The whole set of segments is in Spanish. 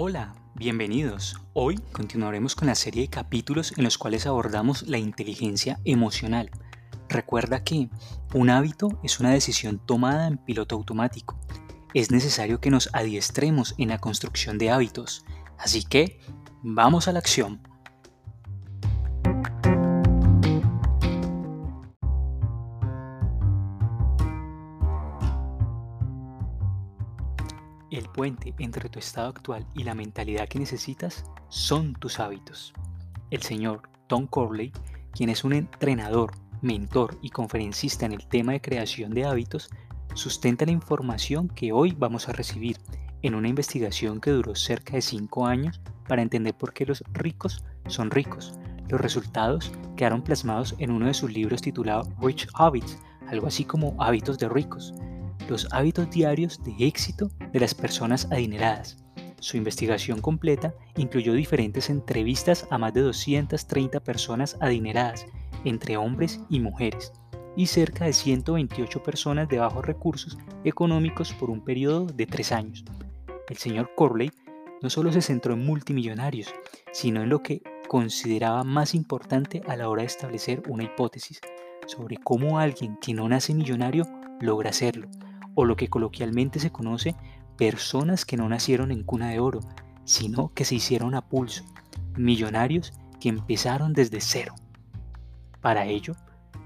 Hola, bienvenidos. Hoy continuaremos con la serie de capítulos en los cuales abordamos la inteligencia emocional. Recuerda que un hábito es una decisión tomada en piloto automático. Es necesario que nos adiestremos en la construcción de hábitos. Así que, vamos a la acción. Entre tu estado actual y la mentalidad que necesitas son tus hábitos. El señor Tom Corley, quien es un entrenador, mentor y conferencista en el tema de creación de hábitos, sustenta la información que hoy vamos a recibir en una investigación que duró cerca de 5 años para entender por qué los ricos son ricos. Los resultados quedaron plasmados en uno de sus libros titulado Rich Habits, algo así como Hábitos de ricos, los hábitos diarios de éxito de las personas adineradas. Su investigación completa incluyó diferentes entrevistas a más de 230 personas adineradas, entre hombres y mujeres, y cerca de 128 personas de bajos recursos económicos por un periodo de tres años. El señor Corley no solo se centró en multimillonarios, sino en lo que consideraba más importante a la hora de establecer una hipótesis sobre cómo alguien que no nace millonario logra hacerlo, o lo que coloquialmente se conoce personas que no nacieron en cuna de oro, sino que se hicieron a pulso, millonarios que empezaron desde cero. Para ello,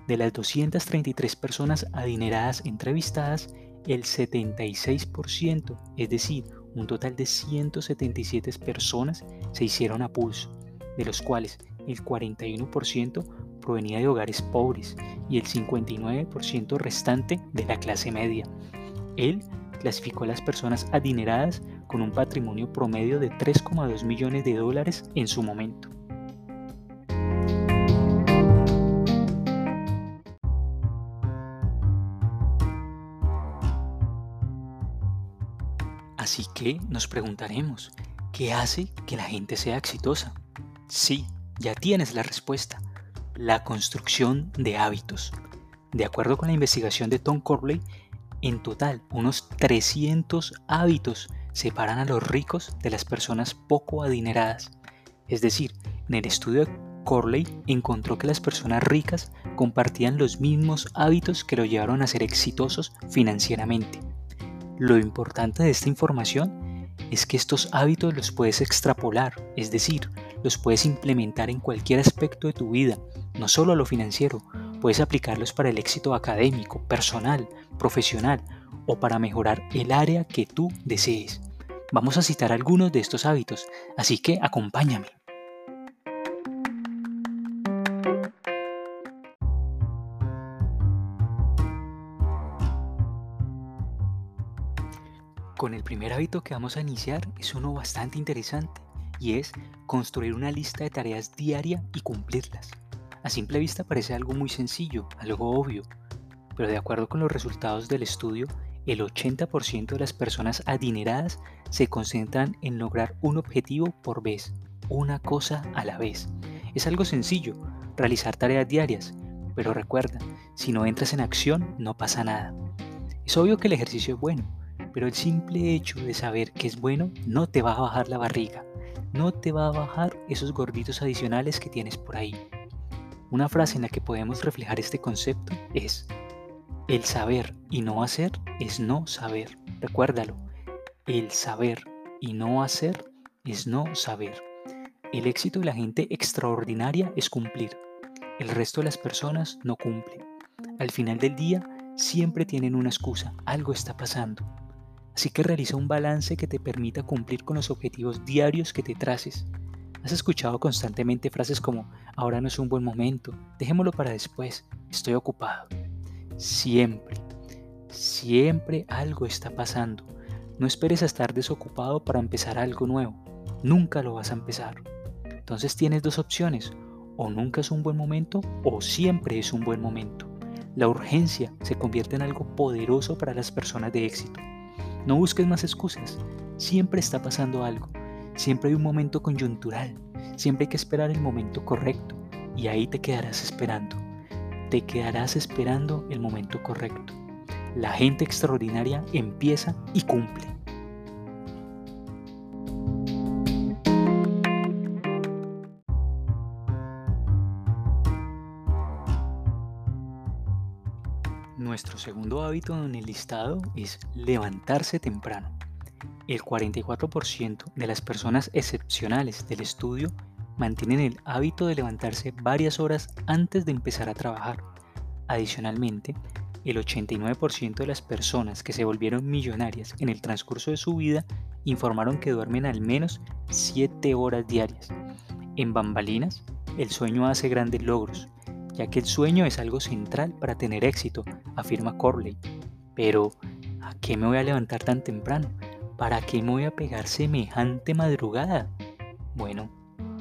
de las 233 personas adineradas entrevistadas, el 76%, es decir, un total de 177 personas, se hicieron a pulso, de los cuales el 41% provenía de hogares pobres y el 59% restante de la clase media. Él clasificó a las personas adineradas con un patrimonio promedio de 3,2 millones de dólares en su momento. Así que nos preguntaremos, ¿qué hace que la gente sea exitosa? Sí, ya tienes la respuesta, la construcción de hábitos. De acuerdo con la investigación de Tom Corley, en total, unos 300 hábitos separan a los ricos de las personas poco adineradas. Es decir, en el estudio de Corley encontró que las personas ricas compartían los mismos hábitos que lo llevaron a ser exitosos financieramente. Lo importante de esta información es que estos hábitos los puedes extrapolar, es decir, los puedes implementar en cualquier aspecto de tu vida, no solo a lo financiero, Puedes aplicarlos para el éxito académico, personal, profesional o para mejorar el área que tú desees. Vamos a citar algunos de estos hábitos, así que acompáñame. Con el primer hábito que vamos a iniciar es uno bastante interesante y es construir una lista de tareas diaria y cumplirlas. A simple vista parece algo muy sencillo, algo obvio, pero de acuerdo con los resultados del estudio, el 80% de las personas adineradas se concentran en lograr un objetivo por vez, una cosa a la vez. Es algo sencillo, realizar tareas diarias, pero recuerda, si no entras en acción no pasa nada. Es obvio que el ejercicio es bueno, pero el simple hecho de saber que es bueno no te va a bajar la barriga, no te va a bajar esos gorditos adicionales que tienes por ahí. Una frase en la que podemos reflejar este concepto es, el saber y no hacer es no saber. Recuérdalo, el saber y no hacer es no saber. El éxito de la gente extraordinaria es cumplir. El resto de las personas no cumplen. Al final del día siempre tienen una excusa, algo está pasando. Así que realiza un balance que te permita cumplir con los objetivos diarios que te traces Has escuchado constantemente frases como, ahora no es un buen momento, dejémoslo para después, estoy ocupado. Siempre, siempre algo está pasando. No esperes a estar desocupado para empezar algo nuevo. Nunca lo vas a empezar. Entonces tienes dos opciones. O nunca es un buen momento o siempre es un buen momento. La urgencia se convierte en algo poderoso para las personas de éxito. No busques más excusas. Siempre está pasando algo. Siempre hay un momento coyuntural, siempre hay que esperar el momento correcto y ahí te quedarás esperando. Te quedarás esperando el momento correcto. La gente extraordinaria empieza y cumple. Nuestro segundo hábito en el listado es levantarse temprano. El 44% de las personas excepcionales del estudio mantienen el hábito de levantarse varias horas antes de empezar a trabajar. Adicionalmente, el 89% de las personas que se volvieron millonarias en el transcurso de su vida informaron que duermen al menos 7 horas diarias. En bambalinas, el sueño hace grandes logros, ya que el sueño es algo central para tener éxito, afirma Corley. Pero, ¿a qué me voy a levantar tan temprano? ¿Para qué me voy a pegar semejante madrugada? Bueno,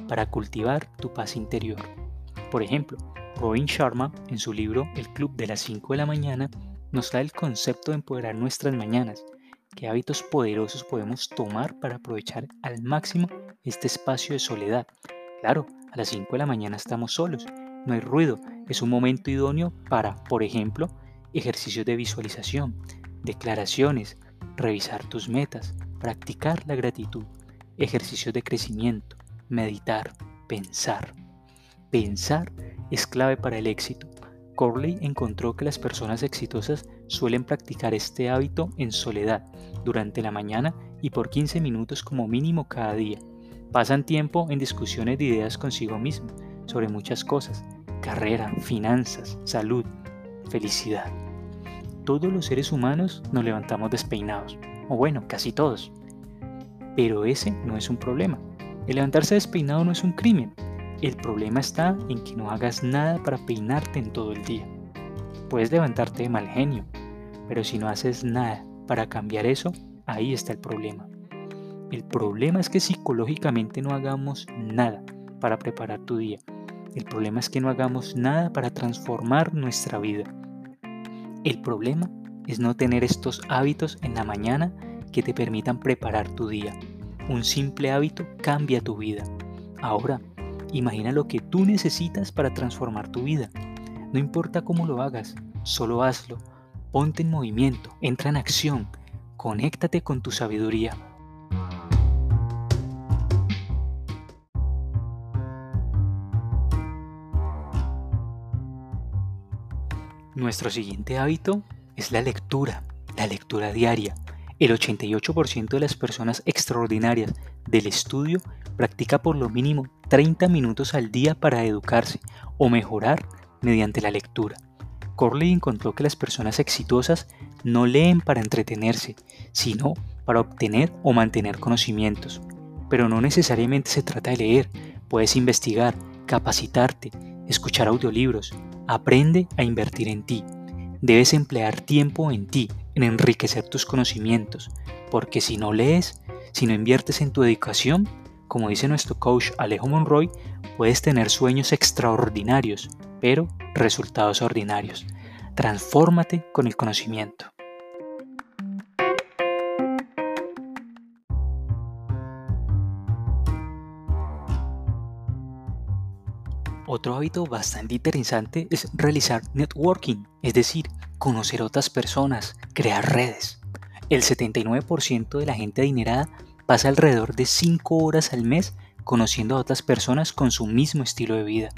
para cultivar tu paz interior. Por ejemplo, Robin Sharma, en su libro El Club de las 5 de la mañana, nos da el concepto de empoderar nuestras mañanas. ¿Qué hábitos poderosos podemos tomar para aprovechar al máximo este espacio de soledad? Claro, a las 5 de la mañana estamos solos, no hay ruido, es un momento idóneo para, por ejemplo, ejercicios de visualización, declaraciones, revisar tus metas, practicar la gratitud, ejercicios de crecimiento, meditar, pensar. Pensar es clave para el éxito. Corley encontró que las personas exitosas suelen practicar este hábito en soledad durante la mañana y por 15 minutos como mínimo cada día. Pasan tiempo en discusiones de ideas consigo mismo sobre muchas cosas, carrera, finanzas, salud, felicidad. Todos los seres humanos nos levantamos despeinados, o bueno, casi todos. Pero ese no es un problema. El levantarse despeinado no es un crimen. El problema está en que no hagas nada para peinarte en todo el día. Puedes levantarte de mal genio, pero si no haces nada para cambiar eso, ahí está el problema. El problema es que psicológicamente no hagamos nada para preparar tu día. El problema es que no hagamos nada para transformar nuestra vida. El problema es no tener estos hábitos en la mañana que te permitan preparar tu día. Un simple hábito cambia tu vida. Ahora, imagina lo que tú necesitas para transformar tu vida. No importa cómo lo hagas, solo hazlo. Ponte en movimiento, entra en acción, conéctate con tu sabiduría. Nuestro siguiente hábito es la lectura, la lectura diaria. El 88% de las personas extraordinarias del estudio practica por lo mínimo 30 minutos al día para educarse o mejorar mediante la lectura. Corley encontró que las personas exitosas no leen para entretenerse, sino para obtener o mantener conocimientos. Pero no necesariamente se trata de leer, puedes investigar, capacitarte, escuchar audiolibros, Aprende a invertir en ti. Debes emplear tiempo en ti, en enriquecer tus conocimientos, porque si no lees, si no inviertes en tu educación, como dice nuestro coach Alejo Monroy, puedes tener sueños extraordinarios, pero resultados ordinarios. Transfórmate con el conocimiento. Otro hábito bastante interesante es realizar networking, es decir, conocer otras personas, crear redes. El 79% de la gente adinerada pasa alrededor de 5 horas al mes conociendo a otras personas con su mismo estilo de vida.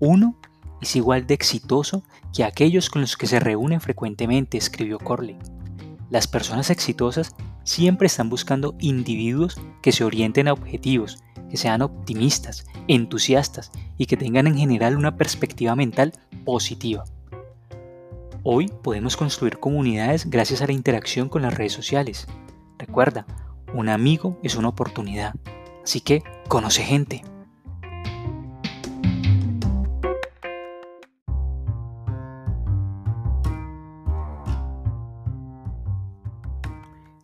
Uno es igual de exitoso que aquellos con los que se reúnen frecuentemente, escribió Corley. Las personas exitosas siempre están buscando individuos que se orienten a objetivos, que sean optimistas, entusiastas y que tengan en general una perspectiva mental positiva. Hoy podemos construir comunidades gracias a la interacción con las redes sociales. Recuerda, un amigo es una oportunidad, así que conoce gente.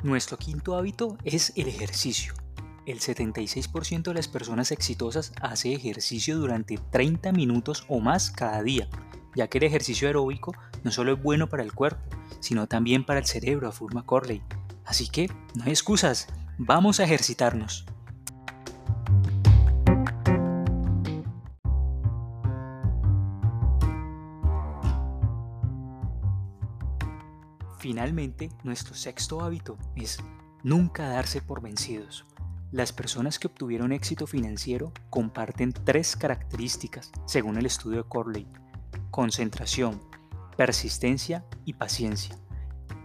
Nuestro quinto hábito es el ejercicio el 76% de las personas exitosas hace ejercicio durante 30 minutos o más cada día, ya que el ejercicio aeróbico no solo es bueno para el cuerpo, sino también para el cerebro, afirma Corley. Así que no hay excusas, vamos a ejercitarnos. Finalmente, nuestro sexto hábito es nunca darse por vencidos. Las personas que obtuvieron éxito financiero comparten tres características, según el estudio de Corley. Concentración, persistencia y paciencia.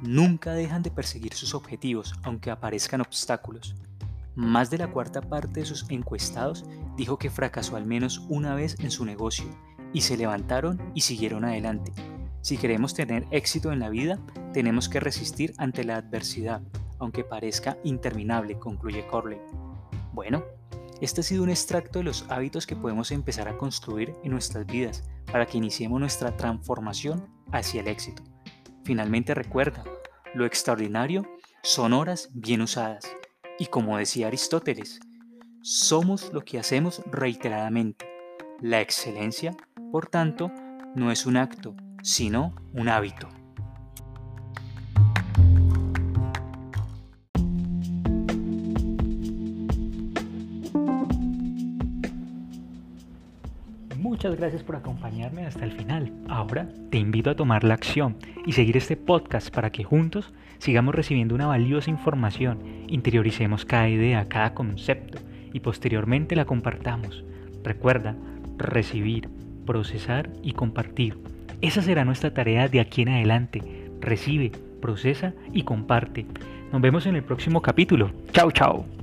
Nunca dejan de perseguir sus objetivos, aunque aparezcan obstáculos. Más de la cuarta parte de sus encuestados dijo que fracasó al menos una vez en su negocio y se levantaron y siguieron adelante. Si queremos tener éxito en la vida, tenemos que resistir ante la adversidad, aunque parezca interminable, concluye Corley. Bueno, este ha sido un extracto de los hábitos que podemos empezar a construir en nuestras vidas para que iniciemos nuestra transformación hacia el éxito. Finalmente recuerda, lo extraordinario son horas bien usadas. Y como decía Aristóteles, somos lo que hacemos reiteradamente. La excelencia, por tanto, no es un acto, sino un hábito. Muchas gracias por acompañarme hasta el final. Ahora te invito a tomar la acción y seguir este podcast para que juntos sigamos recibiendo una valiosa información, interioricemos cada idea, cada concepto y posteriormente la compartamos. Recuerda, recibir, procesar y compartir. Esa será nuestra tarea de aquí en adelante. Recibe, procesa y comparte. Nos vemos en el próximo capítulo. Chao, chao.